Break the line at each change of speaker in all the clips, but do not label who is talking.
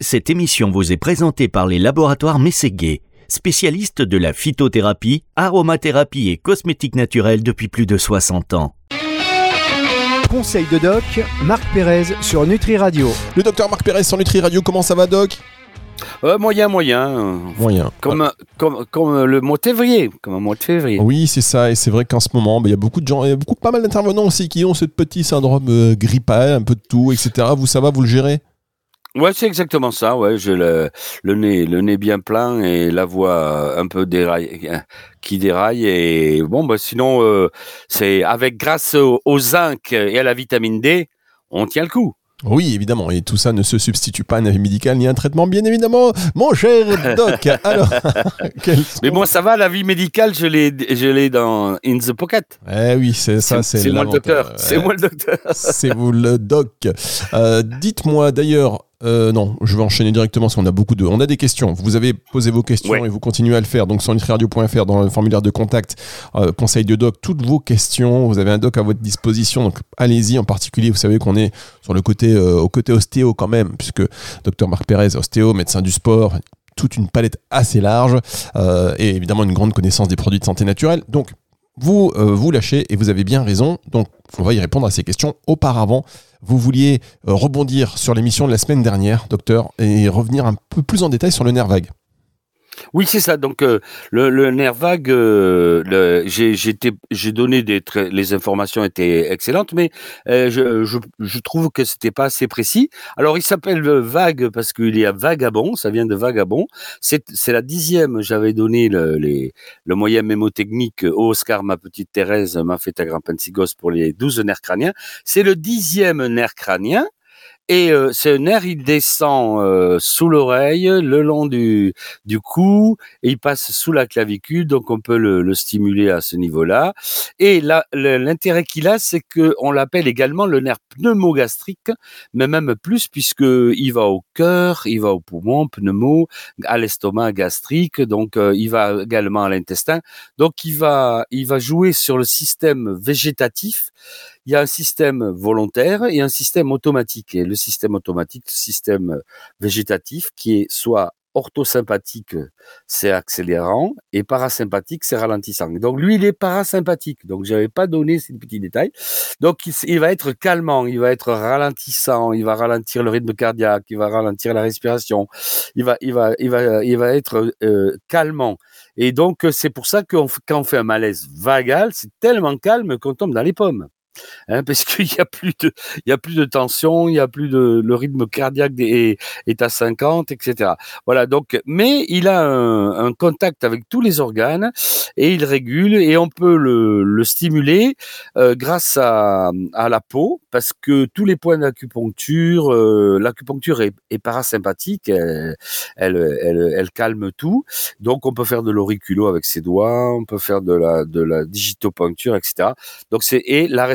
Cette émission vous est présentée par les laboratoires Mességuet, spécialistes de la phytothérapie, aromathérapie et cosmétique naturelle depuis plus de 60 ans.
Conseil de doc, Marc Pérez sur Nutri Radio.
Le docteur Marc Pérez sur Nutri Radio, comment ça va doc?
Euh, moyen, moyen.
Moyen.
Comme, comme, comme le mois de février. Comme un mois de février.
Oui, c'est ça, et c'est vrai qu'en ce moment, bah, il y a beaucoup de gens, il y a beaucoup, pas mal d'intervenants aussi qui ont ce petit syndrome euh, grippal, un peu de tout, etc. Vous, ça va, vous le gérez?
Ouais, c'est exactement ça. Ouais, j'ai le, le nez, le nez bien plein et la voix un peu déraille, qui déraille. Et bon, bah, sinon, euh, c'est avec grâce au, au zinc et à la vitamine D, on tient le coup.
Oui, évidemment, et tout ça ne se substitue pas à un avis médical ni à un traitement, bien évidemment, mon cher doc. Alors,
Mais bon, ça va, la vie médicale, je l'ai, je l'ai dans In the Pocket.
Eh oui, c'est ça, c'est
c'est moi le docteur. C'est moi le docteur.
C'est vous le doc. Euh, Dites-moi d'ailleurs, euh, non, je vais enchaîner directement parce qu'on a beaucoup de, on a des questions. Vous avez posé vos questions
Ouais.
et vous continuez à le faire. Donc sur nutriradio.fr dans le formulaire de contact, euh, conseil de doc, toutes vos questions. Vous avez un doc à votre disposition, donc allez-y. En particulier, vous savez qu'on est sur le côté, euh, au côté ostéo quand même, puisque docteur Marc Pérez, ostéo, médecin du sport. Toute une palette assez large euh, et évidemment une grande connaissance des produits de santé naturelle. Donc, vous euh, vous lâchez et vous avez bien raison. Donc, on va y répondre à ces questions. Auparavant, vous vouliez euh, rebondir sur l'émission de la semaine dernière, docteur, et revenir un peu plus en détail sur le nerf vague.
Oui, c'est ça. Donc euh, le, le nerf vague, euh, j'ai donné des les informations étaient excellentes, mais euh, je, je, je trouve que c'était pas assez précis. Alors il s'appelle euh, vague parce qu'il y a vagabond, ça vient de vagabond. C'est la dixième. J'avais donné le, le moyen mémotechnique au Oscar, ma petite Thérèse, m'a fait à grand pensigos pour les douze nerfs crâniens. C'est le dixième nerf crânien. Et euh, ce nerf, il descend euh, sous l'oreille, le long du, du cou, et il passe sous la clavicule, donc on peut le, le stimuler à ce niveau-là. Et là, l'intérêt qu'il a, c'est que on l'appelle également le nerf pneumogastrique, mais même plus puisque il va au cœur, il va au poumon, pneumo, à l'estomac gastrique, donc euh, il va également à l'intestin. Donc il va, il va jouer sur le système végétatif. Il y a un système volontaire et un système automatique. Et le système automatique, le système végétatif, qui est soit orthosympathique, c'est accélérant, et parasympathique, c'est ralentissant. Donc lui, il est parasympathique. Donc j'avais pas donné ces petits détails. Donc il, va être calmant, il va être ralentissant, il va ralentir le rythme cardiaque, il va ralentir la respiration, il va, il va, il va, il va être euh, calmant. Et donc c'est pour ça que quand on fait un malaise vagal, c'est tellement calme qu'on tombe dans les pommes. Hein, parce qu'il y a plus de, il y a plus de tension, il y a plus de, le rythme cardiaque est, à 50, etc. Voilà. Donc, mais il a un, contact avec tous les organes et il régule et on peut le, le stimuler euh, grâce à, la peau parce que tous les points d'acupuncture, euh, l'acupuncture est, parasympathique, elle, elle, elle, calme tout. Donc, on peut faire de l'auriculo avec ses doigts, on peut faire de la, de la digitopuncture, etc. Donc c'est et la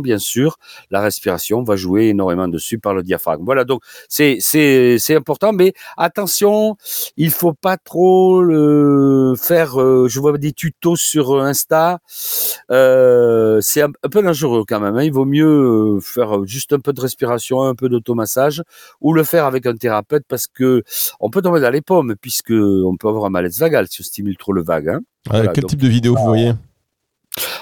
bien sûr, la respiration va jouer énormément dessus par le diaphragme. Voilà donc c'est c'est c'est important mais attention, il faut pas trop le faire euh, je vois des tutos sur Insta euh, c'est un, un peu dangereux quand même hein. il vaut mieux euh, faire juste un peu de respiration, un peu d'automassage ou le faire avec un thérapeute parce que on peut tomber dans les pommes puisque on peut avoir un malaise vagal si on stimule trop le vague hein. Voilà,
quel
donc-
type de vidéo vous voyez?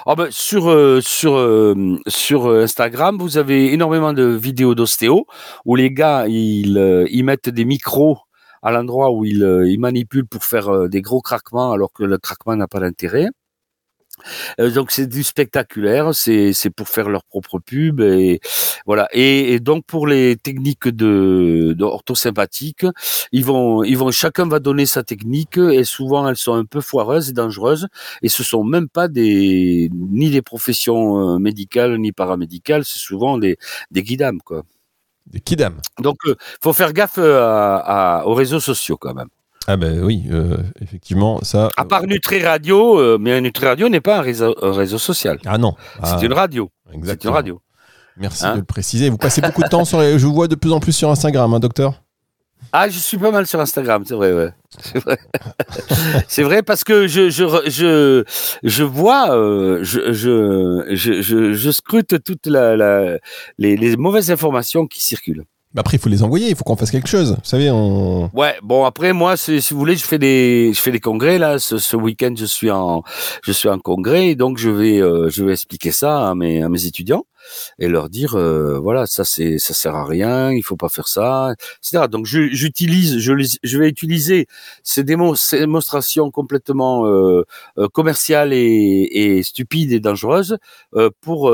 Ah ben, sur euh, sur euh, sur euh, Instagram, vous avez énormément de vidéos d'ostéo où les gars ils mettent des micros à l'endroit où ils manipulent pour faire des gros craquements alors que le craquement n'a pas d'intérêt. Euh, donc c'est du spectaculaire, c'est c'est pour faire leur propre pub et voilà. Et, et donc pour les techniques de, de orthosympathique, ils vont ils vont chacun va donner sa technique et souvent elles sont un peu foireuses et dangereuses et ce sont même pas des ni des professions euh, médicales ni paramédicales, c'est souvent des des guidames quoi.
Des kidam.
Donc euh, faut faire gaffe euh, à- à- aux réseaux sociaux quand même.
Ah ben oui, euh, effectivement, ça.
À part Nutri Radio, euh, mais Nutri Radio n'est pas un réseau, un réseau social.
Ah non.
C'est
Ah,
une radio. C'est une radio.
Merci
Hein
de le préciser. Vous passez beaucoup de temps sur les... Je vous vois de plus en plus sur Instagram, hein, docteur
Ah, je suis pas mal sur Instagram, c'est vrai, ouais. C'est vrai. c'est vrai parce que je je re- je je vois, euh, je, je je je je scrute toutes la, la les, les mauvaises informations qui circulent.
Après, il faut les envoyer, il faut qu'on fasse quelque chose. Vous savez, on.
Ouais, bon après moi, si vous voulez, je fais des, je fais des congrès là. Ce, ce week-end, je suis en, je suis en congrès, donc je vais, euh, je vais expliquer ça à mes, à mes étudiants et leur dire, euh, voilà, ça c'est, ça sert à rien, il faut pas faire ça, etc. Donc j'utilise, je, je, vais utiliser ces, démonstrations complètement euh, euh commerciales et, et, stupides et dangereuses euh, pour,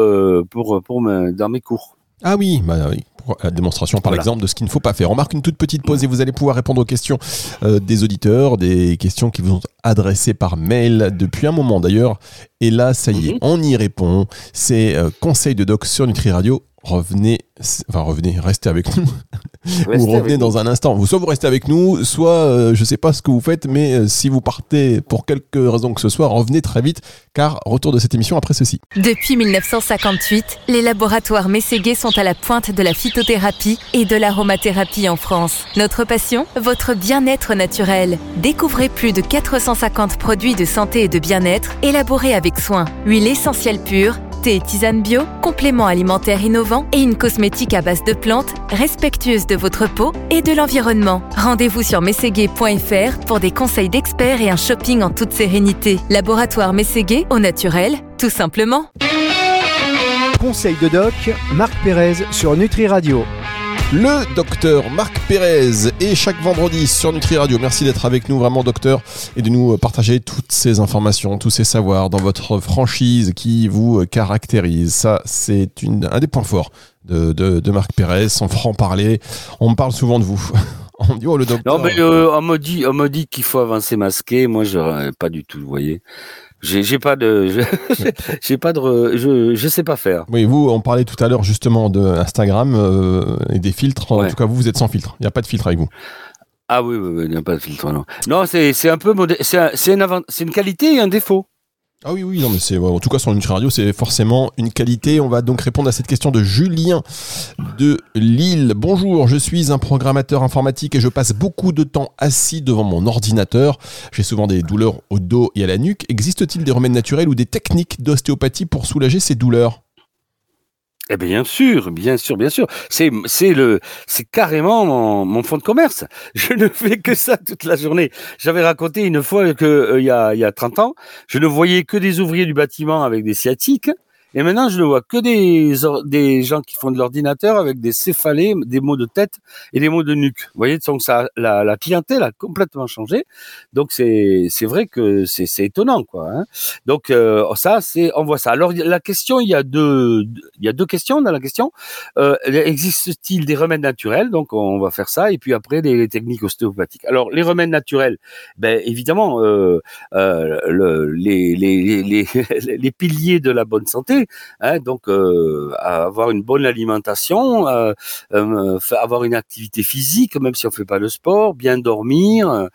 pour, pour, dans mes cours.
Ah oui, bah oui la démonstration par exemple de ce qu'il ne faut pas faire. On marque une toute petite pause et vous allez pouvoir répondre aux questions euh, des auditeurs, des questions qui vous ont adressées par mail depuis un moment d'ailleurs. Et là, ça y est, mhm. on y répond. C'est euh, Conseil de Doc sur Nutri Radio. Revenez, enfin revenez, restez avec nous. vous revenez dans un instant. Soit vous restez avec nous, soit euh, je ne sais pas ce que vous faites, mais euh, si vous partez pour quelque raison que ce soit, revenez très vite, car retour de cette émission après ceci.
Depuis 1958, les laboratoires Mességuet sont à la pointe de la phytothérapie et de l'aromathérapie en France. Notre passion, votre bien-être naturel. Découvrez plus de 450 produits de santé et de bien-être élaborés avec soin. Huile essentielle pure et tisane bio, complément alimentaire innovant et une cosmétique à base de plantes respectueuse de votre peau et de l'environnement. Rendez-vous sur mességué.fr pour des conseils d'experts et un shopping en toute sérénité. Laboratoire Mességué au naturel, tout simplement.
Conseil de doc, Marc Pérez sur Nutri Radio
le docteur Marc Pérez et chaque vendredi sur Nutri Radio. Merci d'être avec nous vraiment docteur et de nous partager toutes ces informations, tous ces savoirs dans votre franchise qui vous caractérise. Ça, c'est un des points forts de, Marc Pérez, son franc-parler. On me parle souvent de vous. On dit, oh, le docteur.
Non, mais euh, on me dit, on me dit qu'il faut avancer masqué. Moi, je pas du tout, vous voyez. J'ai pas de, j'ai pas de, je, je sais pas faire.
Oui, vous, on parlait tout à l'heure justement de Instagram euh, et des filtres. En tout cas, vous, vous êtes sans filtre. Il n'y a pas de filtre avec vous.
Ah oui, oui, oui il n'y a pas de filtre. Non, non c'est un peu, c'est une, une qualité et un défaut.
Ah oui, oui, non, mais c'est en tout cas sur Nutri Radio, c'est forcément une qualité. On va donc répondre à cette question de Julien de Lille. Bonjour, je suis un programmateur informatique et je passe beaucoup de temps assis devant mon ordinateur. J'ai souvent des douleurs au dos et à la nuque. Existe-t-il des remèdes naturels ou des techniques d'ostéopathie pour soulager ces douleurs?
Eh bien sûr, bien sûr, bien sûr. C'est c'est le c'est carrément mon, mon fonds de commerce. Je ne fais que ça toute la journée. J'avais raconté une fois que euh, il y a il y a 30 ans, je ne voyais que des ouvriers du bâtiment avec des sciatiques et maintenant, je ne vois que des, des gens qui font de l'ordinateur avec des céphalées, des maux de tête et des maux de nuque. Vous voyez, donc ça, la, clientèle a complètement changé. Donc c'est c'est vrai que c'est c'est étonnant quoi. Hein. Donc euh, ça c'est on voit ça. Alors la question, il y a deux il y a deux questions dans la question. Euh, Existe-t-il des remèdes naturels? Donc on va faire ça et puis après des techniques ostéopathiques. Alors les remèdes naturels, ben évidemment euh, euh, le, les, les, les, les piliers de la bonne santé Hein, donc, euh, avoir une bonne alimentation, euh, euh, avoir une activité physique, même si on fait pas le sport, bien dormir,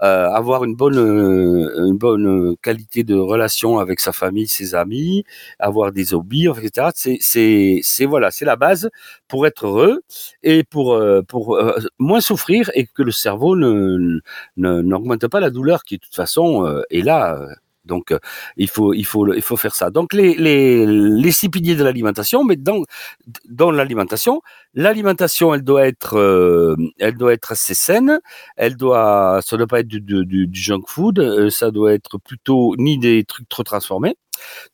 avoir une bonne, une bonne qualité de relation avec sa famille, ses amis, avoir des hobbies, etc. C'est, c'est, c'est voilà, c'est la base pour être heureux et pour pour moins souffrir et que le cerveau ne n'augmente pas la douleur qui de toute façon est là donc euh, il faut il faut il faut faire ça. Donc les les les six piliers de l'alimentation, mais dans dans l'alimentation, l'alimentation elle doit être euh, elle doit être assez saine. Elle doit ça doit pas être du, du, du junk food. Euh, ça doit être plutôt ni des trucs trop transformés.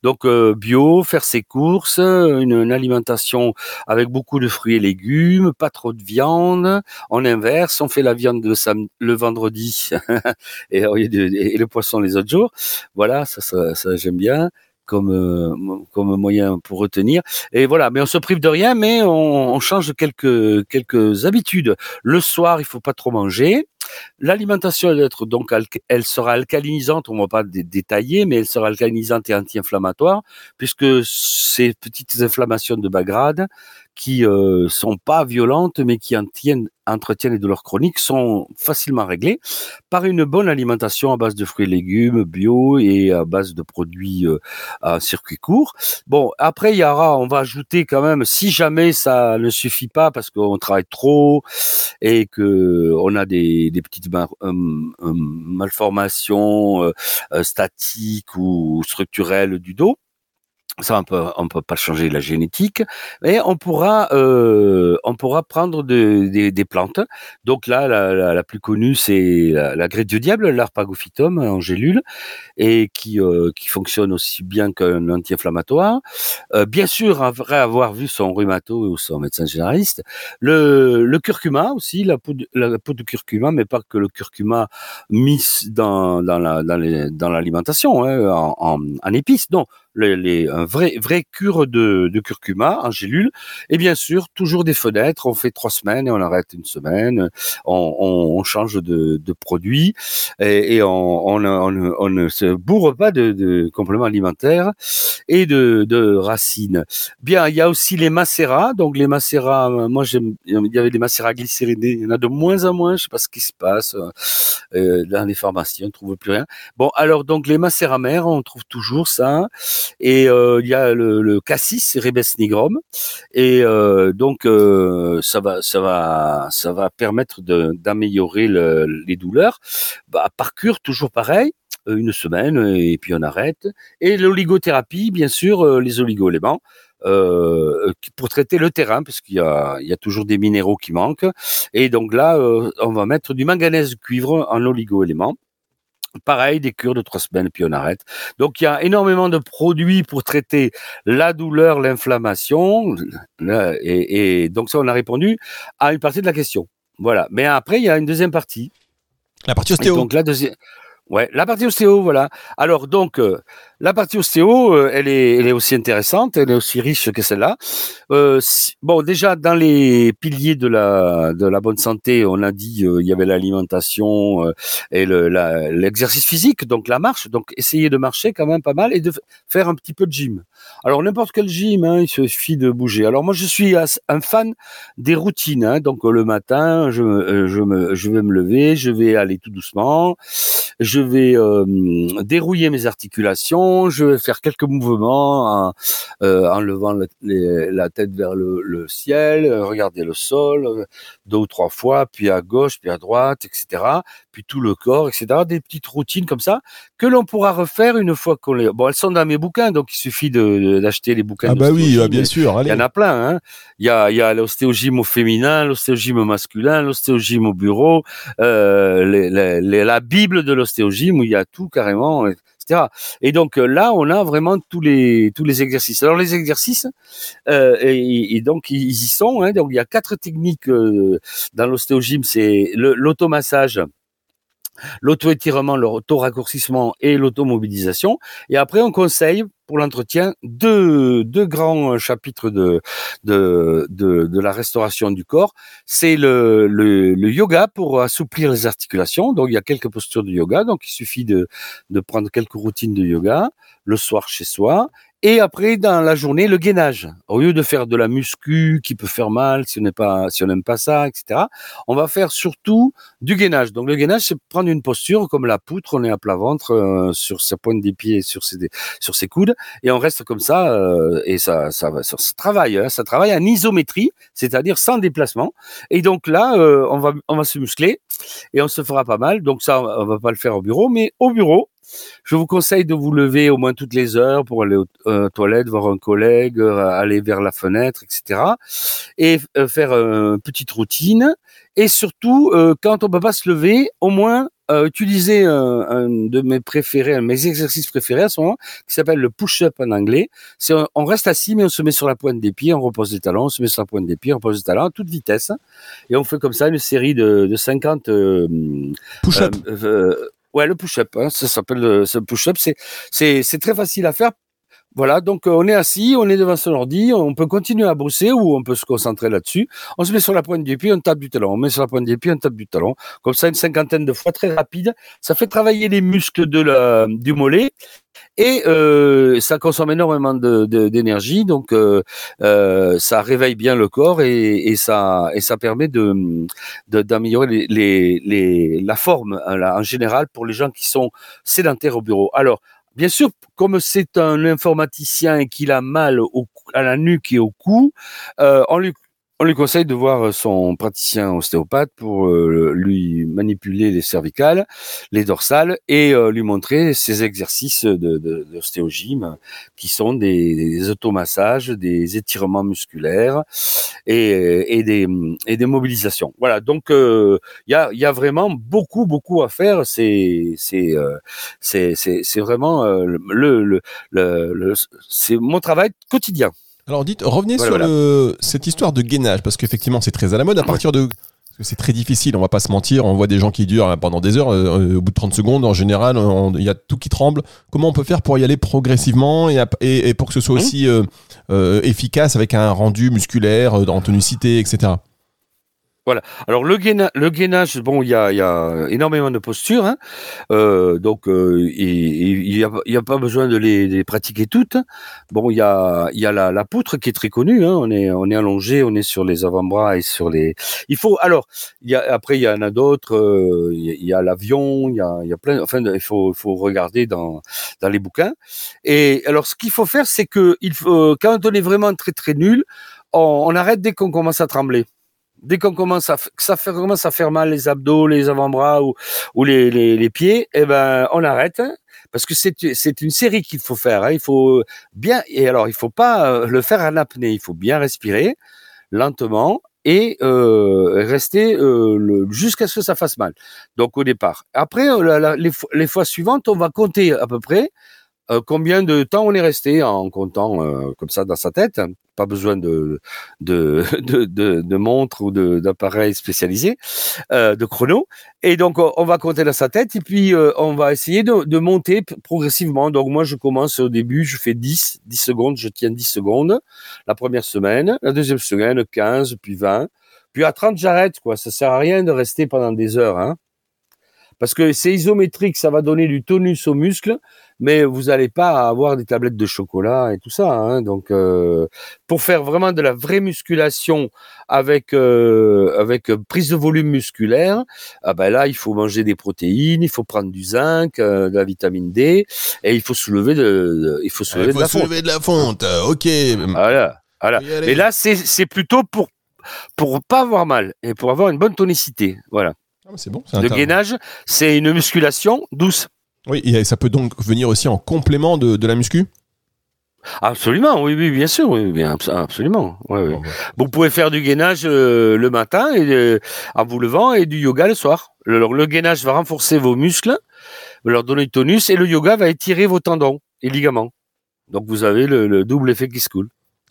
Donc euh, bio, faire ses courses, une, alimentation avec beaucoup de fruits et légumes, pas trop de viande. En inverse, on fait la viande le, vendredi et, et, le poisson les autres jours. Voilà, ça, ça, ça j'aime bien comme euh, comme moyen pour retenir. Et voilà mais on se prive de rien mais on, on change quelques quelques habitudes. Le soir il faut pas trop manger. L'alimentation, elle, être donc, elle sera alcalinisante, on ne va pas détailler, mais elle sera alcalinisante et anti-inflammatoire, puisque ces petites inflammations de bas grade, qui euh, sont pas violentes, mais qui entretiennent les douleurs chroniques, sont facilement réglées par une bonne alimentation à base de fruits et légumes bio et à base de produits euh, à circuit court. Bon, après, il y aura, on va ajouter quand même, si jamais ça ne suffit pas parce qu'on travaille trop et que on a des, des petites malformations euh, statiques ou structurelles du dos, ça on peut on peut pas changer la génétique mais on pourra euh, on pourra prendre de, des, plantes. Donc là la, la, plus connue c'est la, la du diable l'arpagophytum en gélule et qui euh, qui fonctionne aussi bien qu'un anti-inflammatoire. Euh, bien sûr après avoir vu son rhumato ou son médecin généraliste le, le curcuma aussi la peau de, la peau de curcuma mais pas que le curcuma mis dans dans la dans l'alimentation hein, en, en, en épices. Non les, les, un vrai, vrai cure de, de curcuma en gélule. Et bien sûr, toujours des fenêtres. On fait trois semaines et on arrête une semaine. On, on, on change de, de produit et, et on, on, on, on, ne se bourre pas de, de compléments alimentaires et de, de, racines. Bien, il y a aussi les macérats. Donc les macérats, moi j'aime, il y avait des macérats glycérinés. Il y en a de moins en moins. Je sais pas ce qui se passe euh, dans les pharmacies. On ne trouve plus rien. Bon, alors donc les macérats mères, on trouve toujours ça. Et euh, il y a le, le cassis Ribes nigrum. Et euh, donc euh, ça va, ça va, ça va permettre d'améliorer le, les douleurs. Bah, par cure, toujours pareil une semaine et puis on arrête. Et l'oligothérapie, bien sûr, les oligo-éléments. Euh, pour traiter le terrain, parce qu'il y a, il y a toujours des minéraux qui manquent. Et donc là, euh, on va mettre du manganèse cuivre en oligo-éléments. Pareil, des cures de trois semaines, puis on arrête. Donc il y a énormément de produits pour traiter la douleur, l'inflammation, et, et, donc ça on a répondu à une partie de la question. Voilà. Mais après il y a une deuxième partie.
La partie ostéo.
Et donc la deuxième. Ouais, la partie ostéo, voilà. Alors donc, euh, la partie ostéo, euh, elle, est, aussi intéressante, elle est aussi riche que celle-là. Euh, bon, déjà dans les piliers de la bonne santé, on a dit euh, il y avait l'alimentation euh, et l'exercice le, physique, donc la marche. Donc essayer de marcher quand même pas mal et de faire un petit peu de gym. Alors n'importe quel gym, hein, il suffit de bouger. Alors moi je suis un fan des routines. Hein, donc le matin, je, je vais me lever, je vais aller tout doucement, je vais dérouiller mes articulations je vais faire quelques mouvements en, euh, en levant les, la tête vers le, le, ciel, regarder le sol euh, deux ou trois fois, puis à gauche, puis à droite, etc. Puis tout le corps, etc. Des petites routines comme ça que l'on pourra refaire une fois qu'on les. Bon, elles sont dans mes bouquins, donc il suffit d'acheter de, les bouquins.
Ah bah oui, ah bien sûr.
Il y en a plein. Hein. Il y a, il y a l'ostéogyme au féminin, l'ostéogyme au masculin, l'ostéogyme au bureau, euh, les, les, la Bible de l'ostéogyme où il y a tout carrément. Et donc euh, là, on a vraiment tous les tous les exercices. Alors les exercices, euh, et, donc ils y sont. Hein, donc il y a quatre techniques euh, dans l'ostéogyme, c'est l'automassage l'auto-étirement, l'auto-raccourcissement et l'automobilisation. Et après, on conseille pour l'entretien deux, deux grands chapitres de, de, de, la restauration du corps. C'est le, le, le, yoga pour assouplir les articulations. Donc, il y a quelques postures de yoga. Donc, il suffit de, de prendre quelques routines de yoga le soir chez soi et après, dans la journée, le gainage. Au lieu de faire de la muscu qui peut faire mal si on n'est pas, si on n'aime pas ça, etc. On va faire surtout du gainage. Donc le gainage, c'est prendre une posture comme la poutre. On est à plat ventre euh, sur sa pointe des pieds, sur ses sur ses coudes, et on reste comme ça. Euh, et ça, ça, ça, ça travaille. Hein, ça travaille en isométrie, c'est-à-dire sans déplacement. Et donc là, euh, on va, on va se muscler et on se fera pas mal. Donc ça, on va pas le faire au bureau, mais au bureau, je vous conseille de vous lever au moins toutes les heures pour aller aux euh, toilettes, voir un collègue, euh, aller vers la fenêtre, etc. Et euh, faire une petite routine. Et surtout, quand on peut pas se lever, au moins utiliser un, un, de mes préférés, un de mes exercices préférés à ce moment, qui s'appelle le push-up en anglais. C'est on reste assis, mais on se met sur la pointe des pieds, on repose les talons, on se met sur la pointe des pieds, on repose les talons à toute vitesse, et on fait comme ça une série de, de 50 euh,
push-up.
Ouais, le push-up, hein, ça s'appelle ce push-up. C'est, très facile à faire. Voilà, donc on est assis, on est devant son ordi, on peut continuer à bosser ou on peut se concentrer là-dessus. On se met sur la pointe du pied, on tape du talon. On met sur la pointe du pied, on tape du talon. Comme ça, une cinquantaine de fois, très rapide. Ça fait travailler les muscles de la, du mollet et euh, ça consomme énormément d'énergie, de, donc euh, euh, ça réveille bien le corps et, et, ça et ça permet de d'améliorer les, les, les, la forme hein, là, en général pour les gens qui sont sédentaires au bureau. Alors Bien sûr, comme c'est un informaticien et qu'il a mal au, à la nuque et au cou, euh, on lui on lui conseille de voir son praticien ostéopathe pour lui manipuler les cervicales, les dorsales et lui montrer ses exercices de, d'ostéogyme qui sont des, automassages, des étirements musculaires et, des, mobilisations. Voilà, donc il y, a, vraiment beaucoup beaucoup à faire. C'est vraiment le, le, le c'est mon travail quotidien.
Alors dites, revenez sur Le, cette histoire de gainage, parce qu'effectivement c'est très à la mode. À partir de... Parce que c'est très difficile, on va pas se mentir, on voit des gens qui durent hein, pendant des heures, euh, au bout de 30 secondes, en général, il y a tout qui tremble. Comment on peut faire pour y aller progressivement et, et, pour que ce soit mmh. aussi euh, euh, efficace avec un rendu musculaire, en tonicité, etc.
Voilà. Alors le, gainage, le gainage, bon, il y a, y a, énormément de postures, hein. euh, donc euh, il n'y a, y a, pas besoin de les, pratiquer toutes. Bon, il y a, y a la, poutre qui est très connue. Hein. On est, on est allongé, on est sur les avant-bras et sur les. Il faut. Alors, y a, après il y en a d'autres. Euh, il y a l'avion, il y a, y a plein. Enfin, il faut, faut regarder dans, dans les bouquins. Et alors, ce qu'il faut faire, c'est que il faut, quand on est vraiment très très nul, on arrête dès qu'on commence à trembler dès qu'on commence à ça fait, commence à faire mal les abdos, les avant-bras ou, ou les, les, les, pieds, eh ben on arrête parce que c'est c'est une série qu'il faut faire. Hein. Il faut bien et alors il faut pas euh, le faire en apnée. Il faut bien respirer lentement et euh, rester euh, jusqu'à ce que ça fasse mal. Donc au départ. Après euh, les, fois suivantes, on va compter à peu près euh, combien de temps on est resté en comptant euh, comme ça dans sa tête? Pas besoin de de, de, montre ou d'appareil spécialisé, euh, de chrono. Et donc on va compter dans sa tête et puis on va essayer de, de, monter progressivement. Donc moi je commence au début, je fais 10, 10 secondes, je tiens 10 secondes la première semaine, la deuxième semaine 15, puis 20. Puis à 30 j'arrête quoi, ça sert à rien de rester pendant des heures hein. Parce que c'est isométrique, ça va donner du tonus aux muscles, mais vous n'allez pas avoir des tablettes de chocolat et tout ça. Hein. Donc, euh, pour faire vraiment de la vraie musculation avec euh, avec prise de volume musculaire, ah ben là, il faut manger des protéines, il faut prendre du zinc, euh, de la vitamine D, et il faut soulever de, il faut soulever,
il faut
de, la
soulever de la fonte. Ok.
Voilà. Voilà. Et là, c'est plutôt pour pour pas avoir mal et pour avoir une bonne tonicité. Voilà.
Ah, c'est bon.
Le gainage, c'est une musculation douce.
Oui, et ça peut donc venir aussi en complément de, de la muscu?
Absolument, oui, oui, bien sûr, oui, bien, absolument. Ouais. Vous pouvez faire du gainage euh, le matin et euh, en vous levant et du yoga le soir. Le, le gainage va renforcer vos muscles, leur donner du tonus et le yoga va étirer vos tendons et ligaments. Donc vous avez le, le double effet qui se coule.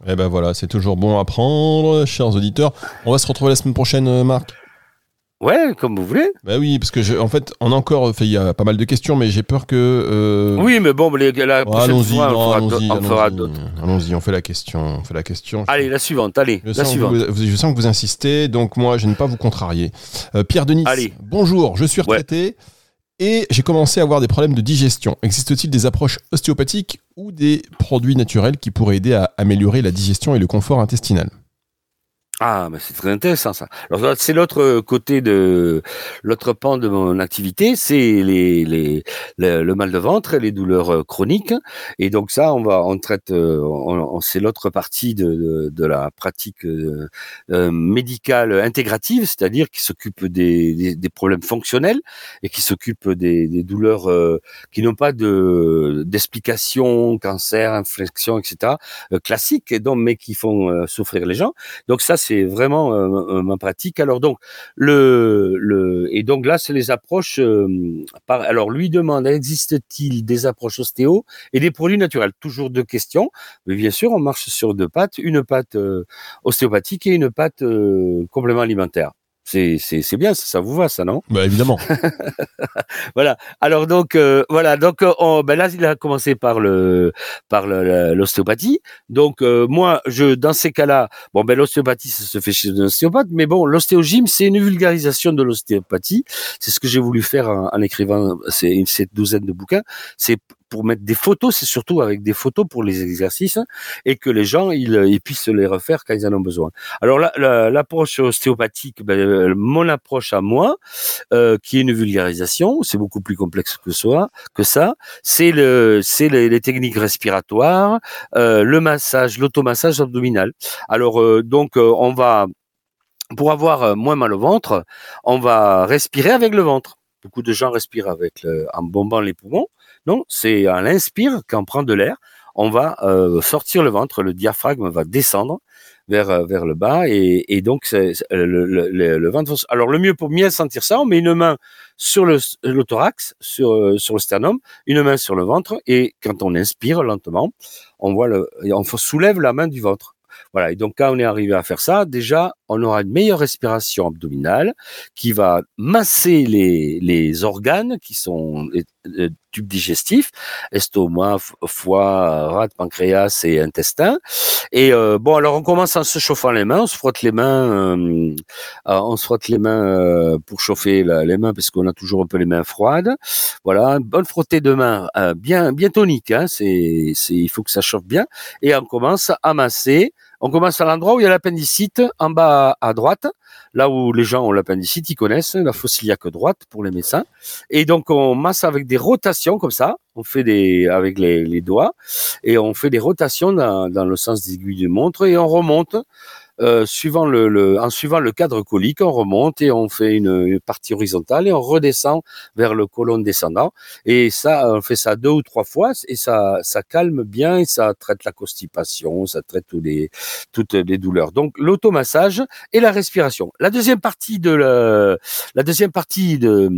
Eh ben voilà, c'est toujours bon à prendre, chers auditeurs. On va se retrouver la semaine prochaine, euh, Marc.
Ouais, comme vous voulez.
Bah oui, parce que je, en fait, on a encore, il y a pas mal de questions, mais j'ai peur que. Euh...
Oui, mais bon, les, la prochaine
allons-y,
fois, on,
allons-y,
fera, on fera
allons-y,
d'autres.
allons-y, on fait la question, on fait la question.
Allez, la suivante, allez,
Je
la suivante.
vous, je sens que vous insistez, donc moi, je ne vais pas vous contrarier. Euh, Pierre Denis,
Allez.
bonjour, je suis retraité et j'ai commencé à avoir des problèmes de digestion. Existe-t-il des approches ostéopathiques ou des produits naturels qui pourraient aider à améliorer la digestion et le confort intestinal?
Ah, mais c'est très intéressant ça. Alors c'est l'autre côté de l'autre pan de mon activité, c'est les, les le, mal de ventre, les douleurs euh, chroniques. Et donc ça, on va on traite, euh, on, on- c'est l'autre partie de, de, de la pratique euh, euh, médicale intégrative, c'est-à-dire qui s'occupe des, des, des problèmes fonctionnels et qui s'occupe des, des douleurs euh, qui n'ont pas de d'explication, cancer, infection, etc. euh, classiques, et donc mais qui font euh, souffrir les gens. Donc ça, c'est vraiment euh, euh, ma pratique. Alors donc le le et donc là, c'est les approches. euh, par, alors lui demande existe-t-il des approches ostéo et des produits naturels? Toujours deux questions. Mais bien sûr, on marche sur deux pattes une patte ostéopathique et une patte complément alimentaire. C'est c'est c'est bien, ça, ça vous va, ça non?
Bah évidemment.
voilà. Alors donc euh, voilà. Donc euh, on- ben là il a commencé par le par le- l'ostéopathie. Donc euh, moi je dans ces cas-là, bon ben l'ostéopathie ça se fait chez un ostéopathe, mais bon l'ostéogyme c'est une vulgarisation de l'ostéopathie. C'est ce que j'ai voulu faire en, en écrivant ces, cette douzaine de bouquins. C'est pour mettre des photos, c'est surtout avec des photos pour les exercices et que les gens ils, ils puissent les refaire quand ils en ont besoin. Alors l'approche ostéopathique, ben, euh, mon approche à moi, euh, qui est une vulgarisation. C'est beaucoup plus complexe que ça. C'est le, les, techniques respiratoires, euh, le massage, l'automassage abdominal. Alors euh, donc euh, on va pour avoir euh, moins mal au ventre, on va respirer avec le ventre. Beaucoup de gens respirent avec en bombant les poumons. Non, c'est à l'inspire, quand on prend de l'air, on va euh, sortir le ventre, le diaphragme va descendre vers euh, vers le bas et, donc c'est, le, le, le, ventre. Alors le mieux pour bien sentir ça, on met une main sur le, le thorax, sur sur le sternum, une main sur le ventre et quand on inspire lentement, on voit le, on soulève la main du ventre. Voilà. Et donc, quand on est arrivé à faire ça, déjà, on aura une meilleure respiration abdominale qui va masser les, les organes qui sont les, tubes digestifs, estomac, foie, rate, pancréas et intestin. Et euh, bon, alors on commence en se chauffant les mains, on se frotte les mains, euh, on se frotte les mains euh, pour chauffer les mains parce qu'on a toujours un peu les mains froides. Voilà, bonne frottée de mains, bien bien tonique. Hein, c'est, il faut que ça chauffe bien. Et on commence à masser on commence à l'endroit où il y a l'appendicite, en bas à droite, là où les gens ont l'appendicite, ils connaissent la fossiliaque droite pour les médecins. Et donc on masse avec des rotations comme ça, on fait des avec les, doigts et on fait des rotations dans, dans le sens des aiguilles de montre et on remonte euh, suivant le, en suivant le cadre colique, on remonte et on fait une, partie horizontale et on redescend vers le côlon descendant. Et ça, on fait ça deux ou trois fois et ça, ça calme bien et ça traite la constipation, ça traite tous les, toutes les douleurs. Donc l'automassage et la respiration. La deuxième partie de la, la deuxième partie de,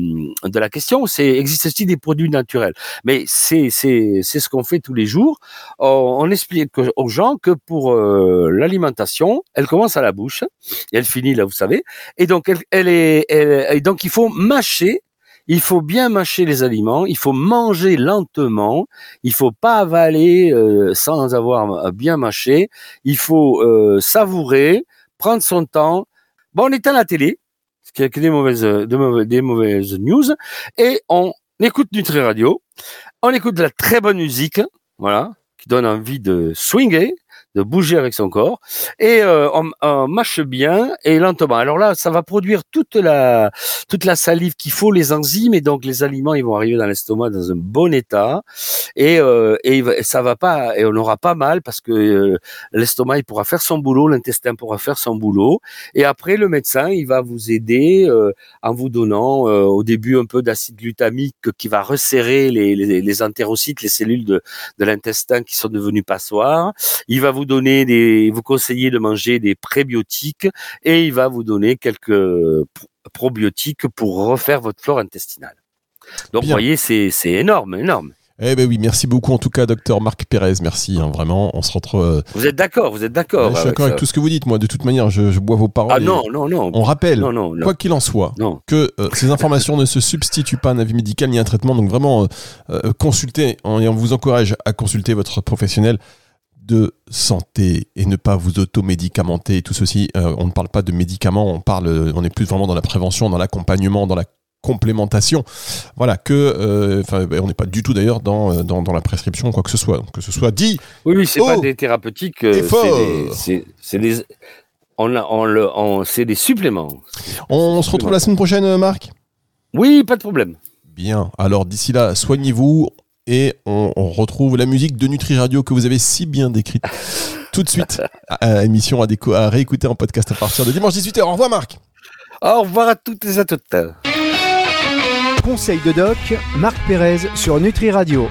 de la question, c'est existe-t-il des produits naturels? Mais c'est c'est c'est ce qu'on fait tous les jours. On, explique aux gens que pour euh, l'alimentation, commence à la bouche et elle finit là, vous savez. Et donc elle, elle est, elle, et donc il faut mâcher. Il faut bien mâcher les aliments. Il faut manger lentement. Il faut pas avaler euh, sans avoir bien mâché. Il faut euh, savourer, prendre son temps. Bon, on éteint la télé, ce qui a que des mauvaises, de mauvaises, des mauvaises news, et on écoute Nutri Radio. On écoute de la très bonne musique, voilà, qui donne envie de swinger, de bouger avec son corps et euh, on, mâche bien et lentement. Alors là, ça va produire toute la toute la salive qu'il faut, les enzymes et donc les aliments, ils vont arriver dans l'estomac dans un bon état et euh, et ça va pas et on n'aura pas mal parce que euh, l'estomac il pourra faire son boulot, l'intestin pourra faire son boulot et après le médecin il va vous aider euh, en vous donnant euh, au début un peu d'acide glutamique qui va resserrer les, les, les entérocytes, les cellules de de l'intestin qui sont devenues passoires. Il va vous donner des, vous conseiller de manger des prébiotiques et il va vous donner quelques probiotiques pour refaire votre flore intestinale. Donc, vous voyez, c'est énorme, énorme.
Eh ben oui, merci beaucoup en tout cas, docteur Marc Pérez. Merci, hein, vraiment. On se retrouve. Euh,
vous êtes d'accord, vous êtes d'accord.
je suis d'accord avec tout ce que vous dites. Moi, de toute manière, je, bois vos paroles.
Ah non, non, non.
On rappelle, quoi qu'il en soit, que euh, ces informations ne se substituent pas à un avis médical ni à un traitement. Donc vraiment, euh, consultez et on vous encourage à consulter votre professionnel de santé et ne pas vous automédicamenter. Tout ceci, euh, on ne parle pas de médicaments, on parle, on est plus vraiment dans la prévention, dans l'accompagnement, dans la complémentation. Voilà, que, euh, ben, on n'est pas du tout d'ailleurs dans, dans, dans, la prescription, quoi que ce soit. que ce soit dit.
Oui, oui, c'est pas des thérapeutiques. Euh, c'est des, on, on c'est des suppléments.
On se retrouve la semaine prochaine, Marc?
Oui, pas de problème.
Bien. Alors d'ici là, soignez-vous et on, retrouve la musique de Nutri Radio que vous avez si bien décrite tout de suite à émission à, à réécouter en podcast à partir de dimanche 18h. Au revoir Marc.
Au revoir à toutes et à toutes.
Conseil de doc, Marc Pérez sur Nutri Radio.